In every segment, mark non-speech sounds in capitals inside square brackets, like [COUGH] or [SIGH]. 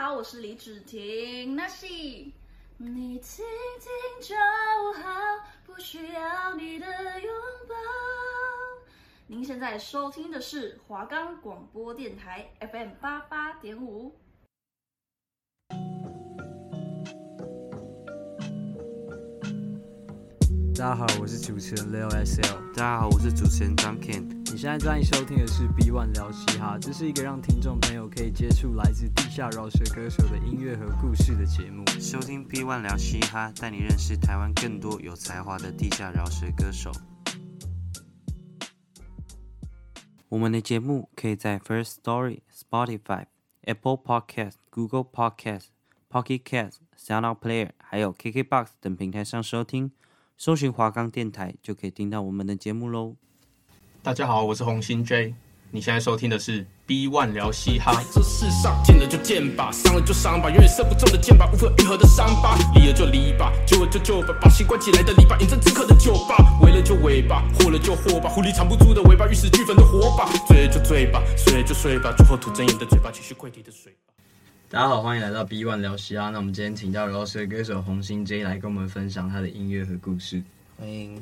好，我是李芷婷。那是你听听就好，不需要你的拥抱。您现在收听的是华冈广播电台 FM 八八点五。大家好，我是主持人 Leo SL。大家好，我是主持人张 Ken。你现在正在收听的是 B One 聊嘻哈，这是一个让听众朋友可以接触来自地下饶舌歌手的音乐和故事的节目。收听 B One 聊嘻哈，带你认识台湾更多有才华的地下饶舌歌手。我们的节目可以在 First Story、Spotify、Apple Podcast、Google Podcast、Pocket Cast、SoundOut Player，还有 KKBox 等平台上收听。搜寻华冈电台就可以听到我们的节目喽。大家好，我是红心 J。你现在收听的是 B One 聊嘻哈。这世上见了就见吧，伤了就伤吧，永远射不中的箭靶，无法愈合的伤疤，离了就离吧，救了就救吧，把心关起来的篱笆，饮鸩止渴的酒吧，围了就围吧，祸了就祸吧，狐狸藏不住的尾巴，玉石俱焚的火把，醉了就醉吧，睡了就睡吧，最后吐真言的嘴巴，继续溃堤的水。大家好，欢迎来到 B One 聊嘻哈。那我们今天请到饶舌歌手红心 J 来跟我们分享他的音乐和故事。欢迎，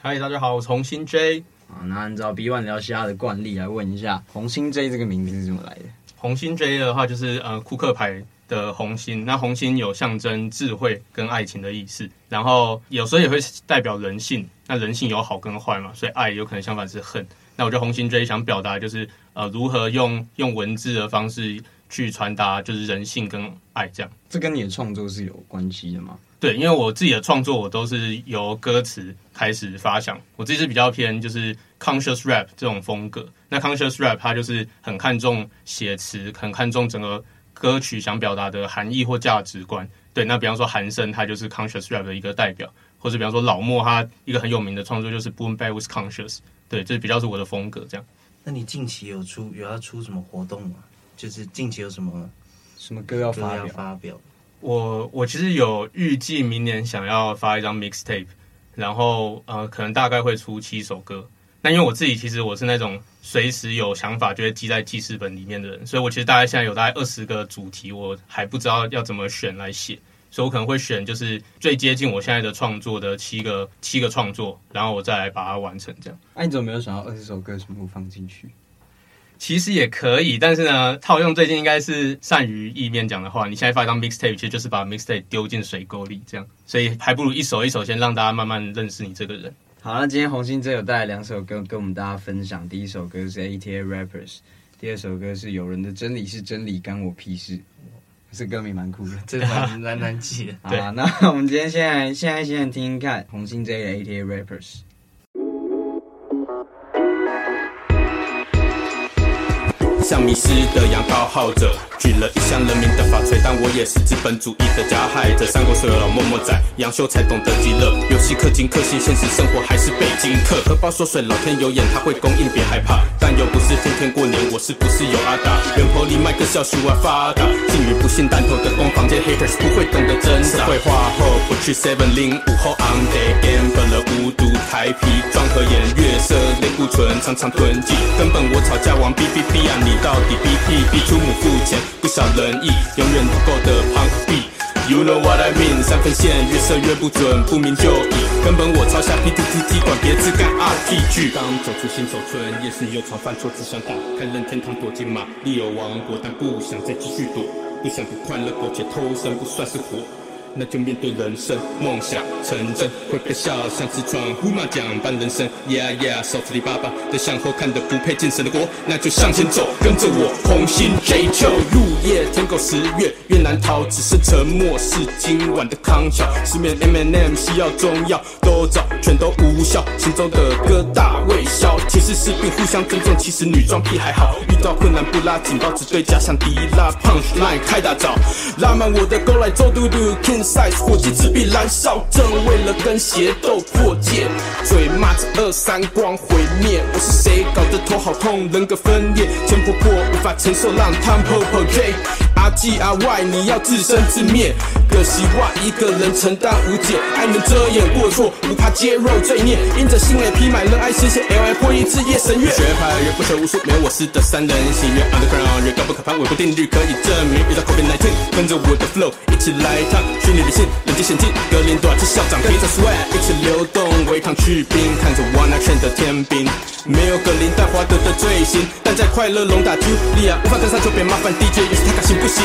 嗨，大家好，我是红心 J。啊，那按照 B One 聊嘻哈的惯例来问一下，红心 J 这个名字是怎么来的？红心 J 的话就是呃库克牌的红心，那红心有象征智慧跟爱情的意思，然后有时候也会代表人性。那人性有好跟坏嘛，所以爱有可能相反是恨。那我觉得红心 J 想表达就是呃如何用用文字的方式。去传达就是人性跟爱这样，这跟你的创作是有关系的吗？对，因为我自己的创作我都是由歌词开始发想，我自己是比较偏就是 conscious rap 这种风格。那 conscious rap 它就是很看重写词，很看重整个歌曲想表达的含义或价值观。对，那比方说韩生他就是 conscious rap 的一个代表，或者比方说老莫他一个很有名的创作就是 Boom Bap with Conscious，对，这比较是我的风格这样。那你近期有出有要出什么活动吗？就是近期有什么什么歌要发表？发表我我其实有预计明年想要发一张 mixtape，然后呃可能大概会出七首歌。那因为我自己其实我是那种随时有想法就会记在记事本里面的人，所以我其实大概现在有大概二十个主题，我还不知道要怎么选来写，所以我可能会选就是最接近我现在的创作的七个七个创作，然后我再来把它完成这样。那、你怎么没有想到二十首歌全部放进去？其实也可以，但是呢，套用最近应该是善于意面讲的话，你现在发一张 mixtape，其实就是把 mixtape 丢进水沟里，这样，所以还不如一首一首先让大家慢慢认识你这个人。好，那今天红心 J 有带来两首歌跟我们大家分享，第一首歌是 ATA Rappers，第二首歌是有人的真理是真理，干我屁事，这歌名蛮酷的，[LAUGHS] 这蛮蛮难记的。[LAUGHS] 好啊，那我们今天现在现在先来听听看红心 J 的 ATA Rappers。像迷失的羊羔号者，举了一箱人民的法锤，但我也是资本主义的加害者。三国所有老默默在，杨修才懂得极乐。游戏氪金氪星，现实生活还是北京客。荷包缩水，老天有眼，他会供应，别害怕。但又不是天天过年，我是不是有阿达？远坡里卖个小树啊发达。禁语不信弹头的攻房间，haters 不会懂得挣扎。社会化后不去 seven 零五后 on day game，本了无毒台皮装和颜悦色类固醇，常常囤积。根本我吵架王 B B B 啊你。到底逼逼逼出母付钱，不少人意，永远不够的 Punk B。You know what I mean？三分线越射越不准，不明就里，根本我抄下 PTT，管别自干 RPG。刚走出新手村，夜市又常犯错，只想打开任天堂躲进玛利欧王国，但不想再继续躲，不想不快乐苟且偷生，不算是活。那就面对人生，梦想成真，会被笑像是闯胡麻将般人生。Yeah yeah，手扶你爸爸的向后看的不配进神的国，那就向前走，跟着我红心 J 就入夜，天狗十月越难逃，只是沉默是今晚的康桥。失眠 M N M 西药中药都找，全都无效，心中的疙瘩未消。其实士兵互相尊重，其实女装癖还好，遇到困难不拉警报，只对假想敌拉 punch line 开大招，拉满我的勾来做嘟嘟赛。火机持笔燃烧，正为了跟邪斗破界，嘴骂着二三光毁灭。我是谁？搞得头好痛，人格分裂，钱婆婆无法承受，让 Tom Popo J。G R Y，你要自生自灭。可惜我一个人承担无解，爱能遮掩过错，不怕揭露罪孽。因着心累披满了爱实现 L I 破译日夜神月。学派越不学无术，没有我师的三人行。越 underground 越高不可攀，伪不定律可以证明。遇到 COVID 19，跟着我的 flow 一起来一趟虚拟理性，冷静险境。格林多尔是校长，跟着 swag 一起流动，违抗去冰，看着 One Night 的天兵。没有格林戴华德的罪行，但在快乐龙打 Julia，无法登上就别麻烦 DJ，于是他敢行不行？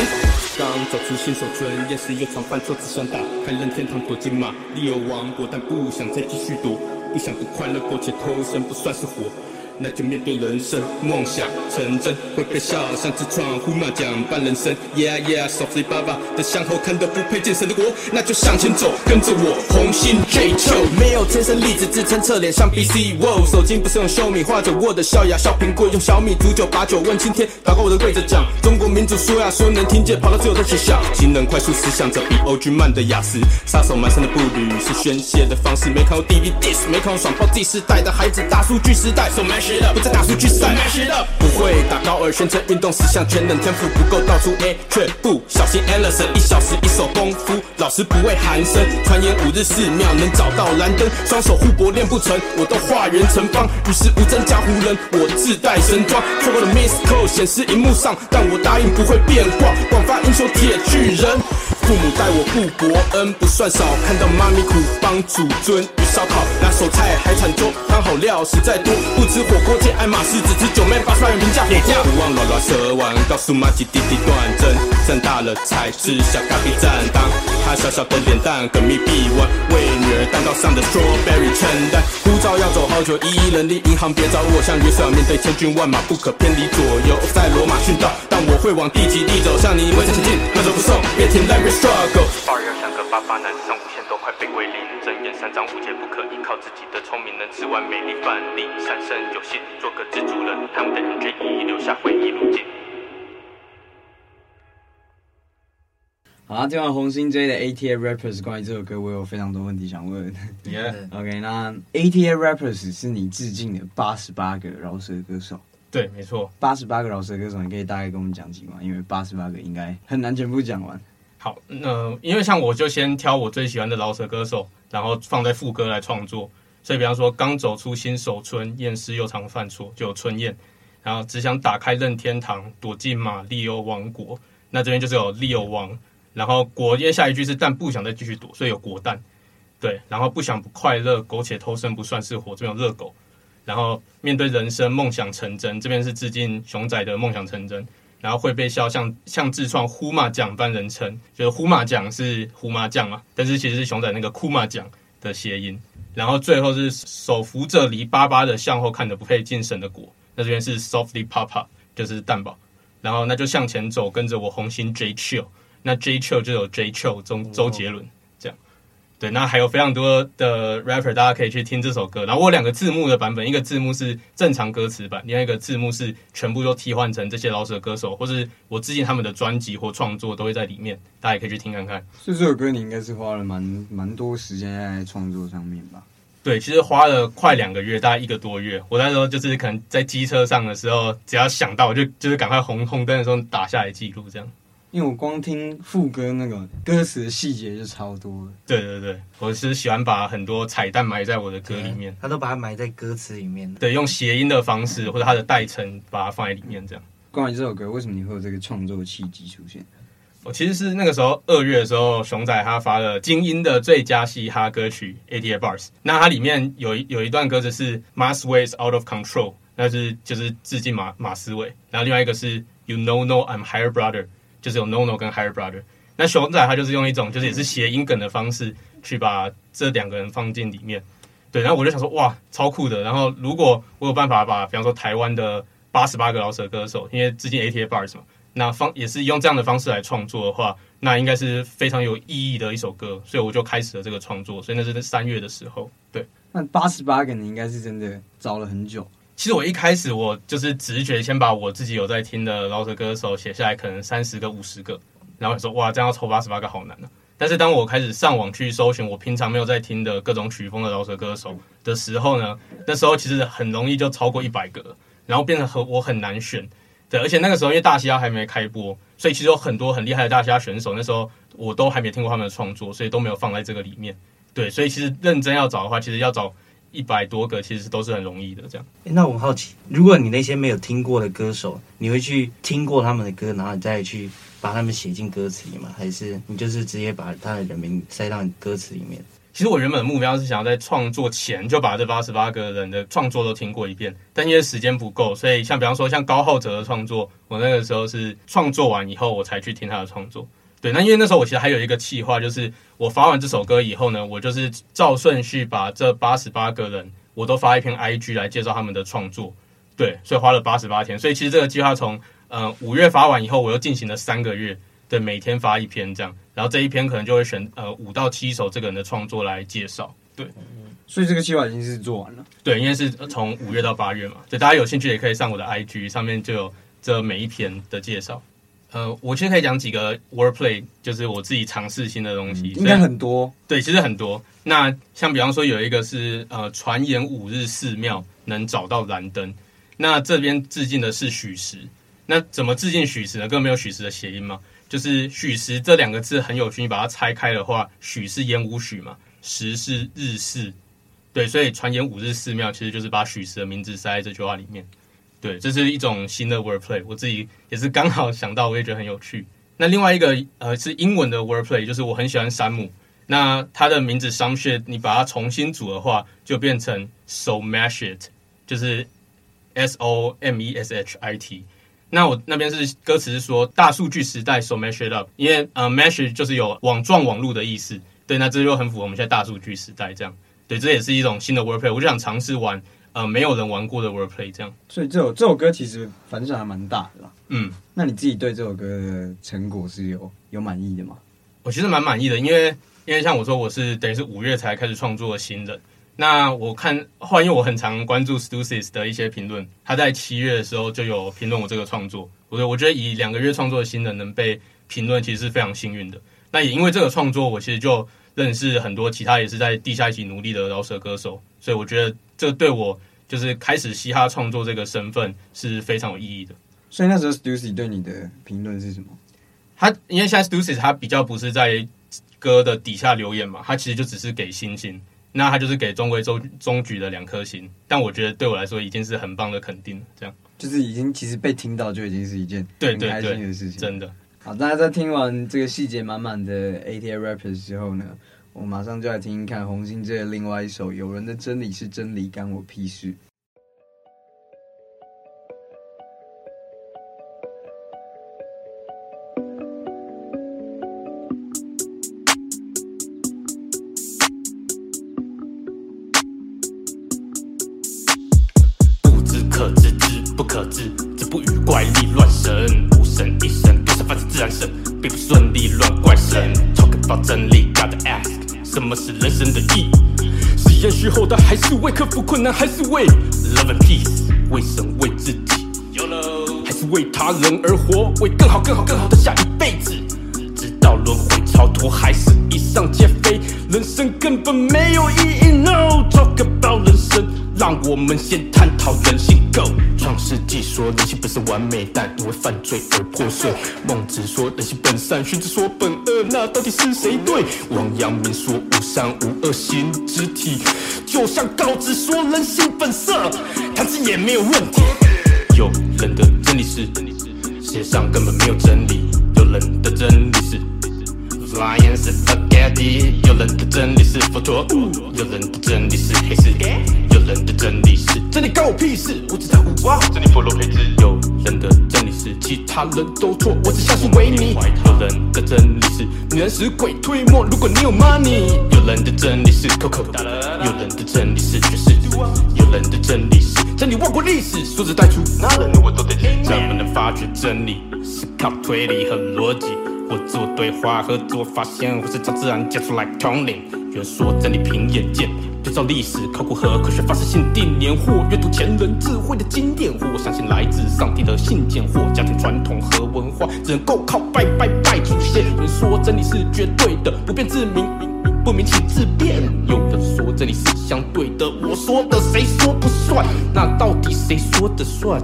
刚走出新手村，夜市又常犯错，只想打开任天堂躲进马里奥王国，但不想再继续躲，不想不快乐过且偷生，不算是活。那就面对人生，梦想成真会被笑，像自创呼麻将般人生。Yeah yeah，softly 爸爸的向后看都不配见神的国，那就向前走，跟着我红心 J Cho。没有天生丽质支撑侧脸像 BC。Wow，手机不是用秀米画着我的笑呀，小苹果用小米煮酒把酒问青天，祷告我的跪着讲，中国民主说呀说能听见，跑到最后在学校。新人快速思想着比 OG 慢的雅思，杀手蹒跚的步履是宣泄的方式。没看过 DVD，没看过爽炮第四代的孩子，大数据时代 so。So 不再打数据赛，不会打高尔宣称运动十项全能，天赋不够倒出 A，却不小心 Anderson 一小时一手功夫，老师不会寒生，传言五日四秒能找到蓝灯，双手互搏练不成，我都化圆成方，与世无争江湖人，我自带神装，错过的 Miss Call 显示荧幕上，但我答应不会变卦，广发英雄铁巨人。父母待我不薄恩不算少，看到妈咪苦帮祖尊鱼烧烤，拿手菜海产粥，汤好料实在多，不吃火锅见爱马仕，只吃九妹八十万元评价也价。不忘乱乱舌腕，告诉妈吉弟弟断正，长大了才知晓咖啡站当。他小小的脸蛋跟密闭完，为女儿蛋糕上的 strawberry 称赞。护照要走好久，一人力银行别找我，像约瑟面对千军万马，不可偏离左右。在罗马殉道，但我会往地极地走，向你们前进，那就不送，别停赖。二要像个八八，男生无限都快被归零。睁眼三张无解，不可依靠自己的聪明，能吃完美丽饭粒。三生有幸做个知足人，他们的人却一一留下回忆路径。好啊，听完红心 J 的 ATA Rappers，关于这首歌，我有非常多问题想问。Yeah. [LAUGHS] OK，那 ATA Rappers 是你致敬的八十八个饶舌歌手。对，没错，八十八个饶舌歌手，你可以大概跟我们讲几个吗？因为八十八个应该很难全部讲完。好，那、因为像我就先挑我最喜欢的老舍歌手，然后放在副歌来创作。所以，比方说刚走出新手村，厌世又常犯错，就有春燕。然后只想打开任天堂，躲进马里欧王国。那这边就是有利欧王。然后国，因为下一句是但不想再继续躲，所以有国蛋。对，然后不想不快乐，苟且偷生不算是活，这边有热狗。然后面对人生，梦想成真，这边是致敬熊仔的梦想成真。然后会被笑，像像自创呼麻将般人称，就是呼麻将是呼麻将嘛，但是其实是熊仔那个哭麻将的谐音。然后最后是手扶着黎巴巴的向后看的不配进神的果，那这边是 softly papa 就是蛋堡。然后那就向前走，跟着我红心 J Chill，那 J Chill 就有 J Chill 周周杰伦。对，那还有非常多的 rapper，大家可以去听这首歌。然后我有两个字幕的版本，一个字幕是正常歌词版，另外一个字幕是全部都替换成这些老舍歌手，或是我致敬他们的专辑或创作都会在里面，大家也可以去听看看。所以这首歌你应该是花了蛮蛮多时间在创作上面吧？对，其实花了快两个月，大概一个多月。我那时候就是可能在机车上的时候，只要想到就就是赶快红红灯的时候打下来记录这样。因为我光听副歌那个歌词的细节就超多了。对对对，我是喜欢把很多彩蛋埋在我的歌里面。他都把它埋在歌词里面。对，用谐音的方式或者它的代称把它放在里面，这样。关于这首歌，为什么你会有这个创作契机出现？我其实是那个时候二月的时候，熊仔他发了精英的最佳嘻哈歌曲《ATA Bars》，那它里面有一有一段歌词是 “Massway is Out of Control”，那是就是致敬马马思唯。然后另外一个是 “You know know I'm higher brother”。就是有 NONO 跟 Higher Brother，那熊仔他就是用一种就是也是谐音梗的方式去把这两个人放进里面，对，然后我就想说哇，超酷的。然后如果我有办法把，比方说台湾的八十八个老舍歌手，因为致敬 ATA Bars 嘛，那方也是用这样的方式来创作的话，那应该是非常有意义的一首歌，所以我就开始了这个创作。所以那是在三月的时候，对。那八十八个你应该是真的找了很久。其实我一开始我就是直觉先把我自己有在听的饶舌歌手写下来，可能三十个、五十个，然后说哇，这样要抽八十八个好难啊。但是当我开始上网去搜寻我平常没有在听的各种曲风的饶舌歌手的时候呢，那时候其实很容易就超过一百个，然后变得很我很难选。对，而且那个时候因为大嘻哈还没开播，所以其实有很多很厉害的大嘻哈选手，那时候我都还没听过他们的创作，所以都没有放在这个里面。对，所以其实认真要找的话，其实要找一百多个，其实都是很容易的。这样。那我很好奇，如果你那些没有听过的歌手，你会去听过他们的歌，然后你再去把他们写进歌词里吗？还是你就是直接把他的人名塞到歌词里面？其实我原本的目标是想要在创作前就把这八十八个人的创作都听过一遍，但因为时间不够，所以像比方说像高浩哲的创作，我那个时候是创作完以后我才去听他的创作。对，那因为那时候我其实还有一个计划，就是我发完这首歌以后呢，我就是照顺序把这八十八个人我都发一篇 IG 来介绍他们的创作。对，所以花了八十八天，所以其实这个计划从呃五月发完以后，我又进行了三个月。对，每天发一篇这样，然后这一篇可能就会选呃五到七首这个人的创作来介绍。对，所以这个计划已经是做完了。对，因为是从五月到八月嘛，所以大家有兴趣也可以上我的 IG 上面就有这每一篇的介绍。呃，我其实可以讲几个 wordplay，就是我自己尝试新的东西，应该很多。对，其实很多。那像比方说有一个是呃，传言五日寺庙能找到燃灯，那这边致敬的是许石。那怎么致敬许石呢？根本没有许石的谐音吗？就是许石这两个字很有趣，你把它拆开的话，许是烟雾许嘛，石是日式，对，所以传言五日寺庙其实就是把许石的名字塞在这句话里面，对，这是一种新的 wordplay，我自己也是刚好想到，我也觉得很有趣。那另外一个呃是英文的 wordplay，就是我很喜欢山姆，那他的名字 some shit，你把它重新组的话，就变成 so mash it，就是 s o m e s h i t。那我那边是歌词是说大数据时代，so mash it up，因为呃 mash 就是有网状网络的意思，对，那这就很符合我们现在大数据时代这样，对，这也是一种新的 wordplay，我就想尝试玩呃没有人玩过的 wordplay 这样。所以这首这首歌其实反响还蛮大的啦。嗯，那你自己对这首歌的成果是有有满意的吗？我其实蛮满意的，因为因为像我说我是等于是五月才开始创作的新人。那我看，后来因为我很常关注 Stussy 的一些评论，他在七月的时候就有评论我这个创作。我我觉得以两个月创作的新人能被评论，其实是非常幸运的。那也因为这个创作，我其实就认识很多其他也是在地下一起努力的饶舌歌手，所以我觉得这对我就是开始嘻哈创作这个身份是非常有意义的。所以那时候 Stussy 对你的评论是什么？他因为现在 Stussy 他比较不是在歌的底下留言嘛，他其实就只是给星星。那他就是给中规中中矩的两颗星，但我觉得对我来说已经是很棒的肯定了。这样就是已经其实被听到就已经是一件很开心的事情。真的。好，大家在听完这个细节满满的 ATL Rappers 之后呢，我马上就来听一看红星这另外一首有人的真理是真理，干我屁事。什么是人生的意义？是延续后代，还是为克服困难，还是为 love and peace？为神为自己，YOLO，还是为他人而活，为更好更好更好的下一辈子？直到轮回超脱，还是一上皆非？人生根本没有意义。No，talk about 人生，让我们先探讨人性。Go。创世纪说人性本是完美，但因为犯罪而破碎。孟子说人性本善，荀子说本恶，那到底是谁对？王阳明说无善无恶，心之体，就像告子说人性本色，弹指也没有问题。有人的真理是，世界上根本没有真理。有人的真理是。Flying 是 spaghetti，有人的真理是佛陀，有人的真理是黑市，有人的真理是真理关我屁事，我只在乎哇，真理佛罗培兹。有人的真理是其他人都错，我只相信维尼。有人的真理是女人使鬼推磨，如果你有 money。有人的真理是 Coco，有人的真理是爵士，有人的真理是真理忘过历史，说着带出那人我都得。怎么能发掘真理？是靠推理和逻辑。或自我对话和自我发现，或是找自然接出来统领。有人说真理凭眼见，对照历史、考古和科学发生性定年，或阅读前人智慧的经典，或相信来自上帝的信件，或家庭传统和文化，只能够靠拜拜拜祖先。有人说真理是绝对的，不变自明。不明请自辩。有人说这里是相对的，我说的谁说不算？那到底谁说的算？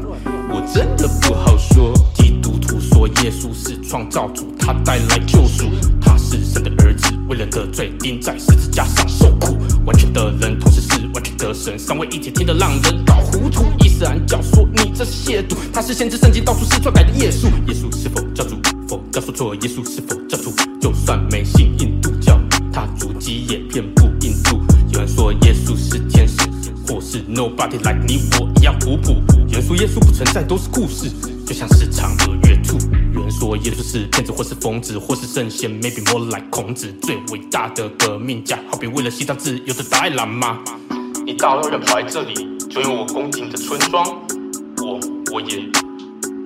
我真的不好说。基督徒说耶稣是创造主，他带来救赎，他是神的儿子，为人的罪钉在十字架上受苦。完全的人同时是完全的神，三位一体听得让人搞糊涂。伊斯兰教说你这是亵渎，他是先知圣经到处是篡改的耶稣。耶稣是否教主？佛教说错，耶稣是否教主？就算没信印度教，他主迹也遍布印度。有人说耶稣是天使，或是 nobody like 你我一样普普。有人说耶稣不存在，都是故事，就像是嫦娥月兔。有人说耶稣是骗子，或是疯子，或是圣贤，maybe more like 孔子。最伟大的革命家，好比为了西藏自由的达赖喇嘛。你大老远跑来这里，就因我恭敬的村庄，我我也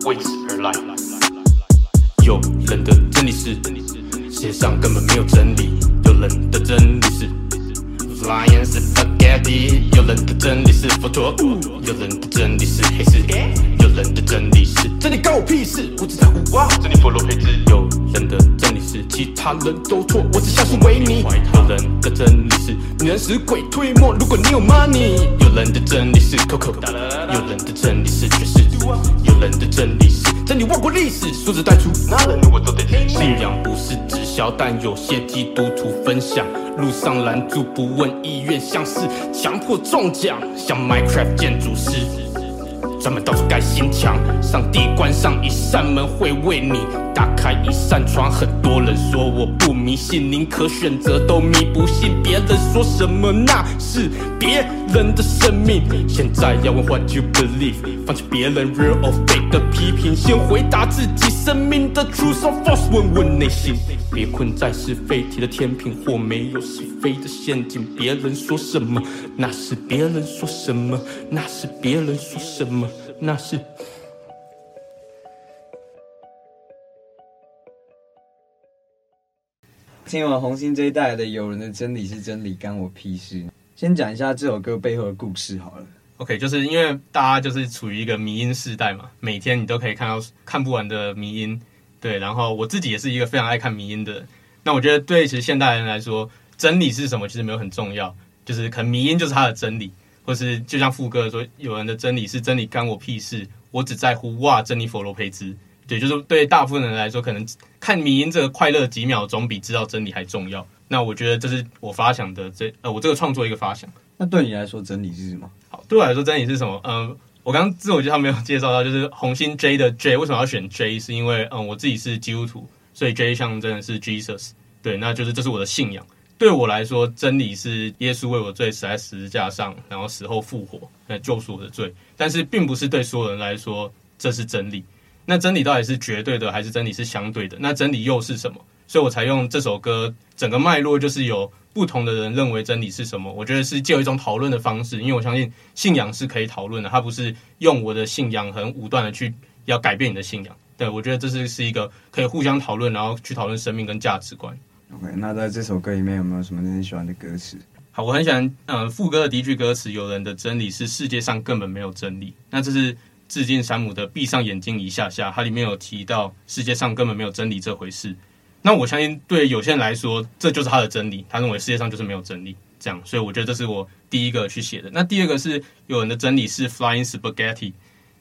为此而来。有人的真理是，世界上根本没有真理。有人的真理是，Flying spaghetti。有人的真理是佛陀，有人的真理是黑市，有人的真理是真理关我屁事，我只在乎哇，真理佛罗培兹。有人的真理是其他人都错，我只相信维尼。有人的真理是你能使鬼推磨，如果你有 money。有人的真理是 Coco，有人的真理是爵士，有人的真理是。真理忘过历史，数字带出，那人如果都得听。信仰不是直但有些基督徒分享，路上拦住不问意愿，像是强迫中奖，像 Minecraft 建筑师，专门到处盖新墙。上帝关上一扇门，会为你打开一扇窗。很多人说我不迷信，宁可选择都迷不信。别人说什么那是别人的生命。现在要问 What you believe，放弃别人 real or fake 的批评，先回答自己生命的 truth or false，问问内心。别困在是非题的天平或没有是非的陷阱。别人说什么，那是别人说什么，那是别人说什么，那是。听完红心 J 带来的《友人的真理是真理，干我屁事》。先讲一下这首歌背后的故事好了。OK，就是因为大家就是处于一个迷音世代嘛，每天你都可以看到看不完的迷音。对，然后我自己也是一个非常爱看迷音的人。那我觉得对其实现代人来说，真理是什么其实没有很重要，就是可能迷音就是他的真理，或是就像副歌说，有人的真理是真理，干我屁事，我只在乎哇，珍妮佛罗培兹。对，就是对大部分人来说，可能看迷因这个快乐几秒钟比知道真理还重要。那我觉得这是我发想的这呃，我这个创作一个发想。那对你来说，真理是什么？好，对我来说，真理是什么？嗯、呃，我刚刚自我介绍没有介绍到，就是红心 J 的 J 为什么要选 J？是因为嗯，我自己是基督徒，所以 J 象征的是 Jesus。对，那就是这是我的信仰。对我来说，真理是耶稣为我罪死在十字架上，然后死后复活来救赎我的罪。但是，并不是对所有人来说这是真理。那真理到底是绝对的，还是真理是相对的？那真理又是什么？所以我才用这首歌整个脉络，就是有不同的人认为真理是什么。我觉得是借一种讨论的方式，因为我相信信仰是可以讨论的，它不是用我的信仰很武断的去要改变你的信仰。对，我觉得这是是一个可以互相讨论，然后去讨论生命跟价值观。OK，那在这首歌里面有没有什么你很喜欢的歌词？好，我很喜欢嗯副歌的第一句歌词：“有人的真理是世界上根本没有真理。”那这是。致敬山姆的闭上眼睛一下下，它里面有提到世界上根本没有真理这回事。那我相信对有些人来说，这就是他的真理。他认为世界上就是没有真理，这样。所以我觉得这是我第一个去写的。那第二个是有人的真理是 Flying Spaghetti，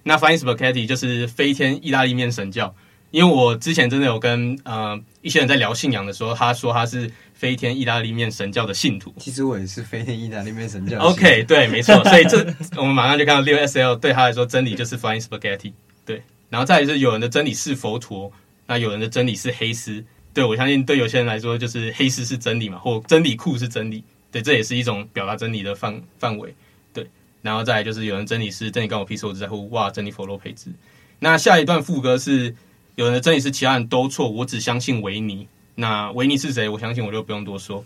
那 Flying Spaghetti 就是飞天意大利面神教。因为我之前真的有跟呃一些人在聊信仰的时候，他说他是飞天意大利面神教的信徒。其实我也是飞天意大利面神教。OK，对，没错。所以这我们马上就看到六 SL 对他来说真理就是 Flying Spaghetti。对，然后再来是有人的真理是佛陀，那有人的真理是黑丝。对，我相信对有些人来说就是黑丝是真理嘛，或真理裤是真理。对，这也是一种表达真理的范范围。对，然后再来就是有人真理是真理，跟我屁事，我只在乎哇，真理佛罗培兹。那下一段副歌是。有人的真理是其他人都错，我只相信维尼。那维尼是谁？我相信我就不用多说。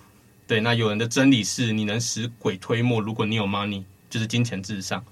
对，那有人的真理是你能使鬼推磨，如果你有 money，就是金钱至上。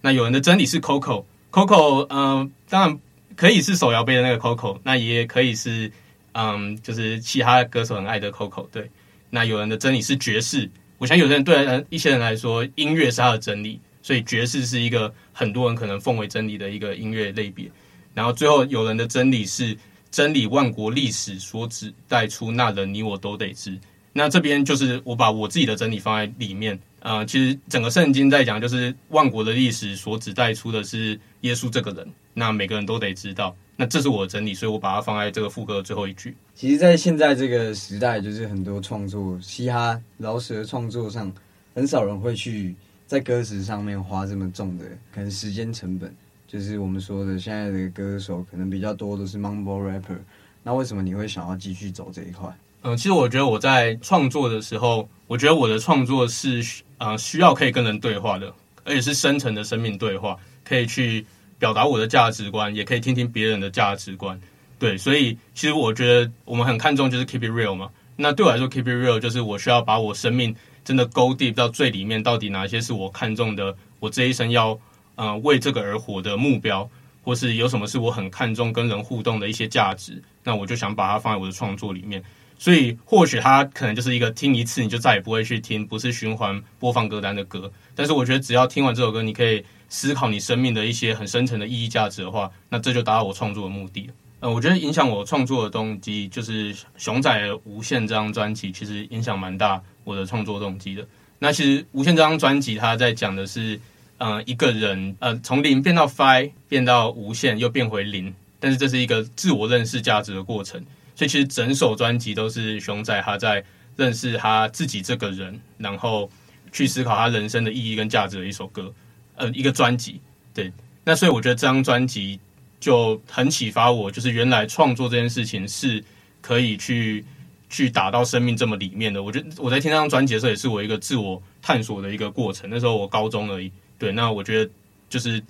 那有人的真理是 Coco，Coco，嗯、当然可以是手摇杯的那个 Coco，那也可以是嗯，就是其他歌手很爱的 Coco。对，那有人的真理是爵士，我想有些人对一些人来说，音乐是他的真理，所以爵士是一个很多人可能奉为真理的一个音乐类别。然后最后有人的真理是真理，万国历史所指带出那人你我都得知。那这边就是我把我自己的真理放在里面。呃，其实整个圣经在讲，就是万国的历史所指带出的是耶稣这个人，那每个人都得知道。那这是我的真理，所以我把它放在这个副歌的最后一句。其实，在现在这个时代，就是很多创作嘻哈饶舌创作上，很少人会去在歌词上面花这么重的可能时间成本。就是我们说的，现在的歌手可能比较多都是 mumble rapper。那为什么你会想要继续走这一块？嗯，其实我觉得我在创作的时候，我觉得我的创作是呃需要可以跟人对话的，而且是深层的生命对话，可以去表达我的价值观，也可以听听别人的价值观。对，所以其实我觉得我们很看重就是 keep it real 嘛。那对我来说，keep it real 就是我需要把我生命真的 go deep 到最里面，到底哪些是我看重的，我这一生要呃为这个而活的目标，或是有什么是我很看重跟人互动的一些价值，那我就想把它放在我的创作里面。所以或许它可能就是一个听一次你就再也不会去听，不是循环播放歌单的歌。但是我觉得只要听完这首歌，你可以思考你生命的一些很深层的意义价值的话，那这就达到我创作的目的。呃，我觉得影响我创作的动机就是熊仔《无限》这张专辑，其实影响蛮大我的创作动机的。那其实《无限》这张专辑，它在讲的是，呃，一个人呃从零变到 fi，变到无限，又变回零，但是这是一个自我认识价值的过程。所以其实整首专辑都是熊仔他在认识他自己这个人，然后去思考他人生的意义跟价值的一首歌，呃，一个专辑。对，那所以我觉得这张专辑就很启发我，就是原来创作这件事情是可以去去打到生命这么里面的。我觉得我在听这张专辑的时候，也是我一个自我探索的一个过程。那时候我高中而已。对，那我觉得就是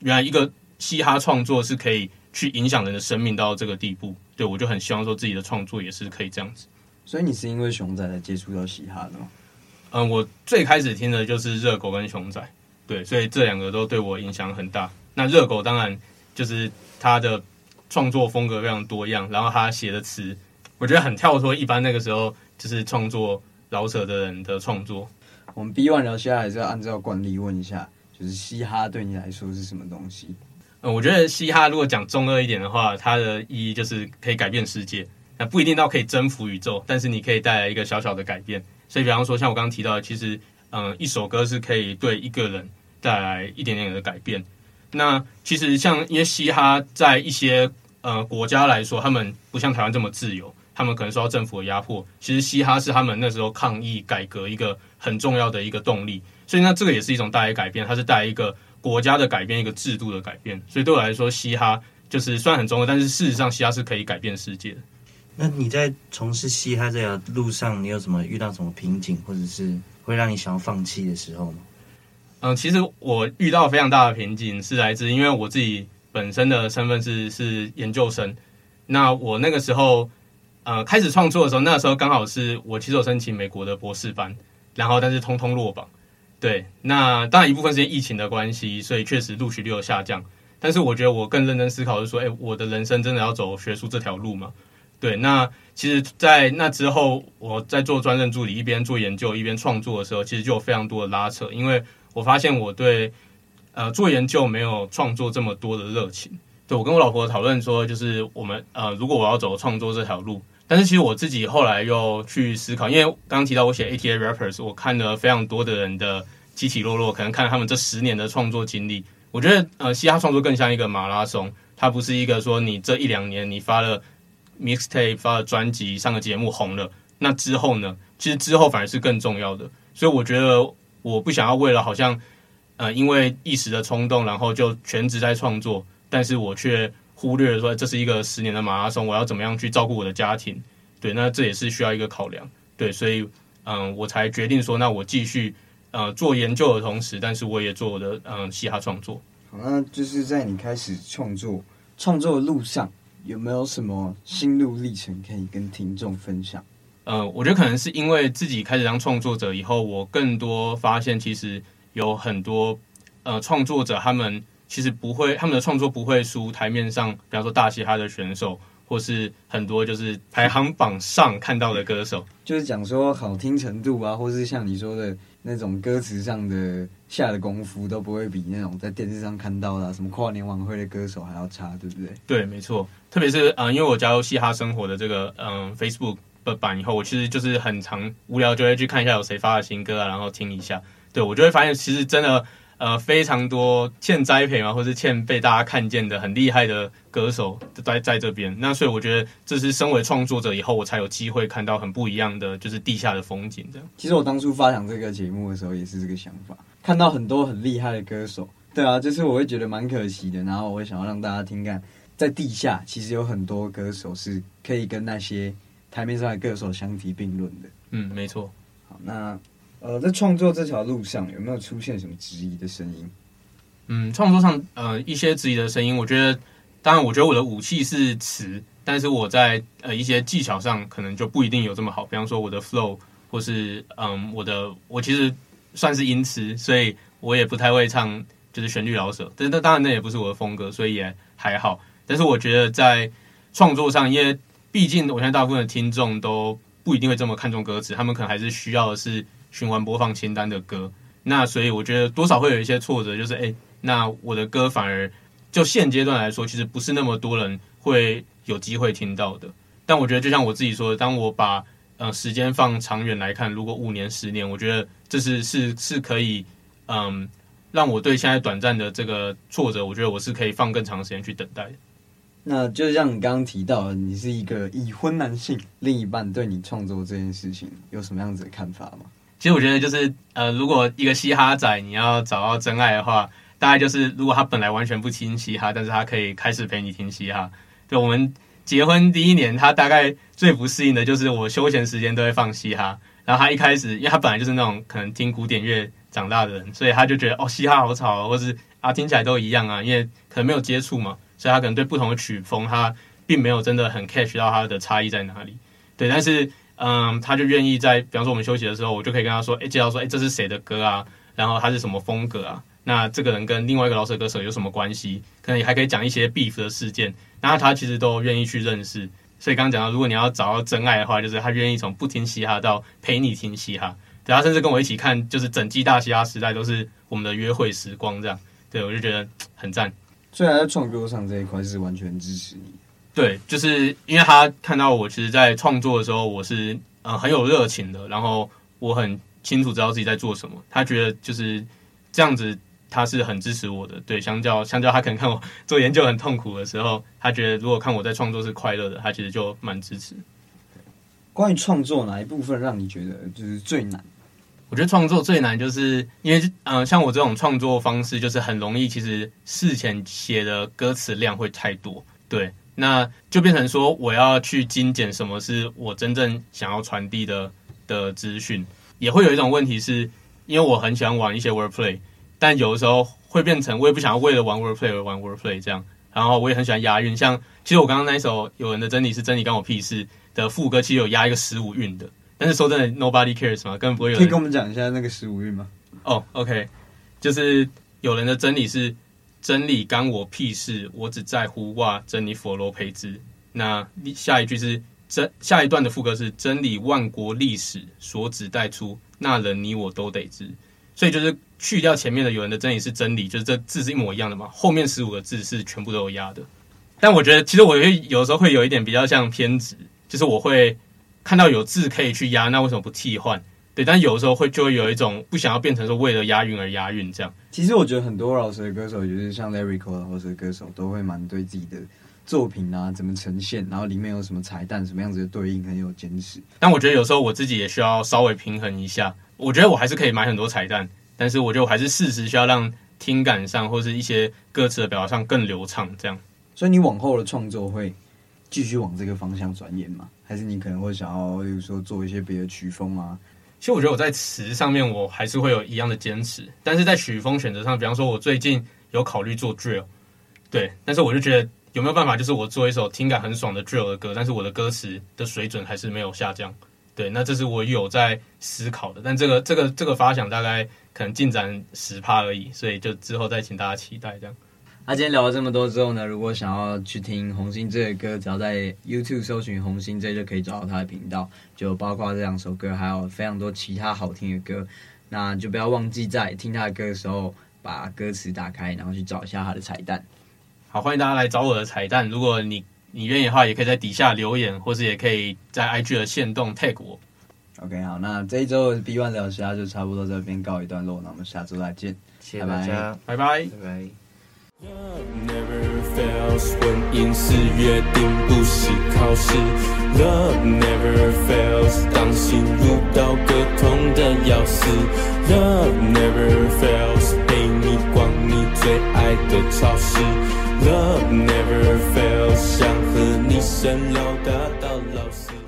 原来一个嘻哈创作是可以去影响人的生命到这个地步。对，我就很希望说自己的创作也是可以这样子。所以你是因为熊仔才接触到嘻哈的吗？嗯，我最开始听的就是热狗跟熊仔，对，所以这两个都对我影响很大。那热狗当然就是他的创作风格非常多样，然后他写的词，我觉得很跳脱一般那个时候就是创作饶舌的人的创作。我们 B one 聊嘻哈还是要按照惯例问一下，就是嘻哈对你来说是什么东西？嗯，我觉得嘻哈如果讲中二一点的话，它的意义就是可以改变世界。那不一定到可以征服宇宙，但是你可以带来一个小小的改变。所以，比方说像我刚刚提到的，其实，嗯，一首歌是可以对一个人带来一点点的改变。那其实像因为嘻哈在一些呃国家来说，他们不像台湾这么自由，他们可能受到政府的压迫。其实嘻哈是他们那时候抗议改革一个很重要的一个动力。所以，那这个也是一种带来改变，它是带来一个。国家的改变，一个制度的改变，所以对我来说，嘻哈就是虽然很重要，但是事实上，嘻哈是可以改变世界的。那你在从事嘻哈这条路上，你有什么遇到什么瓶颈，或者是会让你想要放弃的时候吗？嗯，其实我遇到非常大的瓶颈，是来自因为我自己本身的身份是是研究生。那我那个时候呃开始创作的时候，那时候刚好是我其实有申请美国的博士班，然后但是通通落榜。对，那当然一部分是疫情的关系，所以确实录取率有下降。但是我觉得我更认真思考，是说，哎，我的人生真的要走学术这条路吗？对，那其实，在那之后，我在做专任助理，一边做研究一边创作的时候，其实就有非常多的拉扯，因为我发现我对呃做研究没有创作这么多的热情。对，我跟我老婆讨论说，就是我们呃，如果我要走创作这条路。但是其实我自己后来又去思考，因为刚刚提到我写 ATA Rappers，我看了非常多的人的起起落落，可能看了他们这十年的创作经历。我觉得呃，嘻哈创作更像一个马拉松，它不是一个说你这一两年你发了 mixtape、发了专辑、上个节目红了，那之后呢？其实之后反而是更重要的。所以我觉得我不想要为了好像呃，因为一时的冲动，然后就全职在创作，但是我却。忽略了说这是一个十年的马拉松，我要怎么样去照顾我的家庭？对，那这也是需要一个考量。对，所以嗯，我才决定说，那我继续呃做研究的同时，但是我也做我的嗯嘻哈创作。好，那就是在你开始创作创作的路上，有没有什么心路历程可以跟听众分享？呃，我觉得可能是因为自己开始当创作者以后，我更多发现其实有很多呃创作者他们。其实不会，他们的创作不会输台面上，比方说大嘻哈的选手，或是很多就是排行榜上看到的歌手，就是讲说好听程度啊，或是像你说的那种歌词上的下的功夫，都不会比那种在电视上看到的、啊、什么跨年晚会的歌手还要差，对不对？对，没错。特别是嗯、呃，因为我加入嘻哈生活的这个嗯 Facebook 的版以后，我其实就是很常无聊就会去看一下有谁发的新歌啊，然后听一下。对，我就会发现其实真的。呃，非常多欠栽培嘛，或是欠被大家看见的很厉害的歌手在在这边。那所以我觉得，这是身为创作者以后，我才有机会看到很不一样的，就是地下的风景。这样。其实我当初发想这个节目的时候，也是这个想法。看到很多很厉害的歌手，对啊，就是我会觉得蛮可惜的。然后我会想要让大家听看，在地下其实有很多歌手是可以跟那些台面上的歌手相提并论的。嗯，没错。好，那。呃，在创作这条路上有没有出现什么质疑的声音？嗯，创作上呃一些质疑的声音，我觉得，当然，我觉得我的武器是词，但是我在呃一些技巧上可能就不一定有这么好。比方说我的 flow，或是嗯我的我其实算是音痴，所以我也不太会唱就是旋律饶舌。但那当然那也不是我的风格，所以也还好。但是我觉得在创作上，因为毕竟我现在大部分的听众都不一定会这么看重歌词，他们可能还是需要的是。循环播放清单的歌，那所以我觉得多少会有一些挫折，就是哎，那我的歌反而就现阶段来说，其实不是那么多人会有机会听到的。但我觉得就像我自己说的，当我把呃时间放长远来看，如果五年、十年，我觉得这是是是可以嗯让我对现在短暂的这个挫折，我觉得我是可以放更长时间去等待。那就像你刚刚提到，你是一个已婚男性，另一半对你创作这件事情有什么样子的看法吗？其实我觉得就是，呃，如果一个嘻哈仔你要找到真爱的话，大概就是如果他本来完全不听嘻哈，但是他可以开始陪你听嘻哈。就我们结婚第一年，他大概最不适应的就是我休闲时间都会放嘻哈。然后他一开始，因为他本来就是那种可能听古典乐长大的人，所以他就觉得哦，嘻哈好吵哦，或是啊听起来都一样啊，因为可能没有接触嘛，所以他可能对不同的曲风，他并没有真的很 catch 到他的差异在哪里。对，但是。嗯，他就愿意在，比方说我们休息的时候，我就可以跟他说，哎，介绍说，哎，这是谁的歌啊？然后他是什么风格啊？那这个人跟另外一个老手歌手有什么关系？可能也还可以讲一些 beef 的事件。然后他其实都愿意去认识。所以刚刚讲到，如果你要找到真爱的话，就是他愿意从不听嘻哈到陪你听嘻哈。对，他甚至跟我一起看，就是整季大嘻哈时代都是我们的约会时光这样。对，我就觉得很赞。虽然在创作上这一块是完全支持你。对，就是因为他看到我，其实，在创作的时候，我是呃很有热情的，然后我很清楚知道自己在做什么。他觉得就是这样子，他是很支持我的。对，相较相较他可能看我 [LAUGHS] 做研究很痛苦的时候，他觉得如果看我在创作是快乐的，他其实就蛮支持。关于创作哪一部分让你觉得就是最难？我觉得创作最难就是因为嗯、呃，像我这种创作方式，就是很容易，其实事前写的歌词量会太多。对。那就变成说，我要去精简什么是我真正想要传递的的资讯，也会有一种问题是，因为我很喜欢玩一些 wordplay，但有的时候会变成我也不想要为了玩 wordplay 而玩 wordplay 这样，然后我也很喜欢押韵，像其实我刚刚那一首《有人的真理是真理，干我屁事》的副歌，其实有押一个十五韵的，但是说真的，nobody cares 嘛，根本不会有人。可以跟我们讲一下那个十五韵吗？哦、oh，OK，就是有人的真理是。真理干我屁事，我只在乎哇，真理佛罗培兹。那下一句是真，下一段的副歌是真理万国历史所指带出，那人你我都得知。所以就是去掉前面的有人的真理是真理，就是这字是一模一样的嘛。后面十五个字是全部都有压的。但我觉得其实我会有时候会有一点比较像偏执，就是我会看到有字可以去压，那为什么不替换？对，但有的时候会就会有一种不想要变成说为了押韵而押韵这样。其实我觉得很多老师的歌手，就是像 Lyrical 的饶舌歌手，都会蛮对自己的作品啊怎么呈现，然后里面有什么彩蛋，什么样子的对应很有坚持。但我觉得有时候我自己也需要稍微平衡一下。我觉得我还是可以买很多彩蛋，但是我觉得我还是适时需要让听感上或是一些歌词的表达上更流畅这样。所以你往后的创作会继续往这个方向转演吗？还是你可能会想要，比如说做一些别的曲风啊？其实我觉得我在词上面我还是会有一样的坚持，但是在曲风选择上，比方说我最近有考虑做 drill，对，但是我就觉得有没有办法，就是我做一首听感很爽的 drill 的歌，但是我的歌词的水准还是没有下降，对，那这是我有在思考的，但这个这个这个发想大概可能进展十趴而已，所以就之后再请大家期待这样。那今天聊了这么多之后呢，如果想要去听红星这的歌，只要在 YouTube 搜寻红星这就可以找到他的频道，就包括这两首歌，还有非常多其他好听的歌。那就不要忘记在听他的歌的时候把歌词打开，然后去找一下他的彩蛋。好，欢迎大家来找我的彩蛋。如果你你愿意的话，也可以在底下留言，或是也可以在 IG 的线动 tag 我。OK，好，那这一周 B One 聊其他就差不多这边告一段落，那我们下周再见，谢谢大家，拜拜，拜拜。love never fails 婚姻是约定不是考试 love never fails 当心遇到个痛的要死 love never fails 陪你逛你最爱的超市 love never fails 想和你闲聊达到老死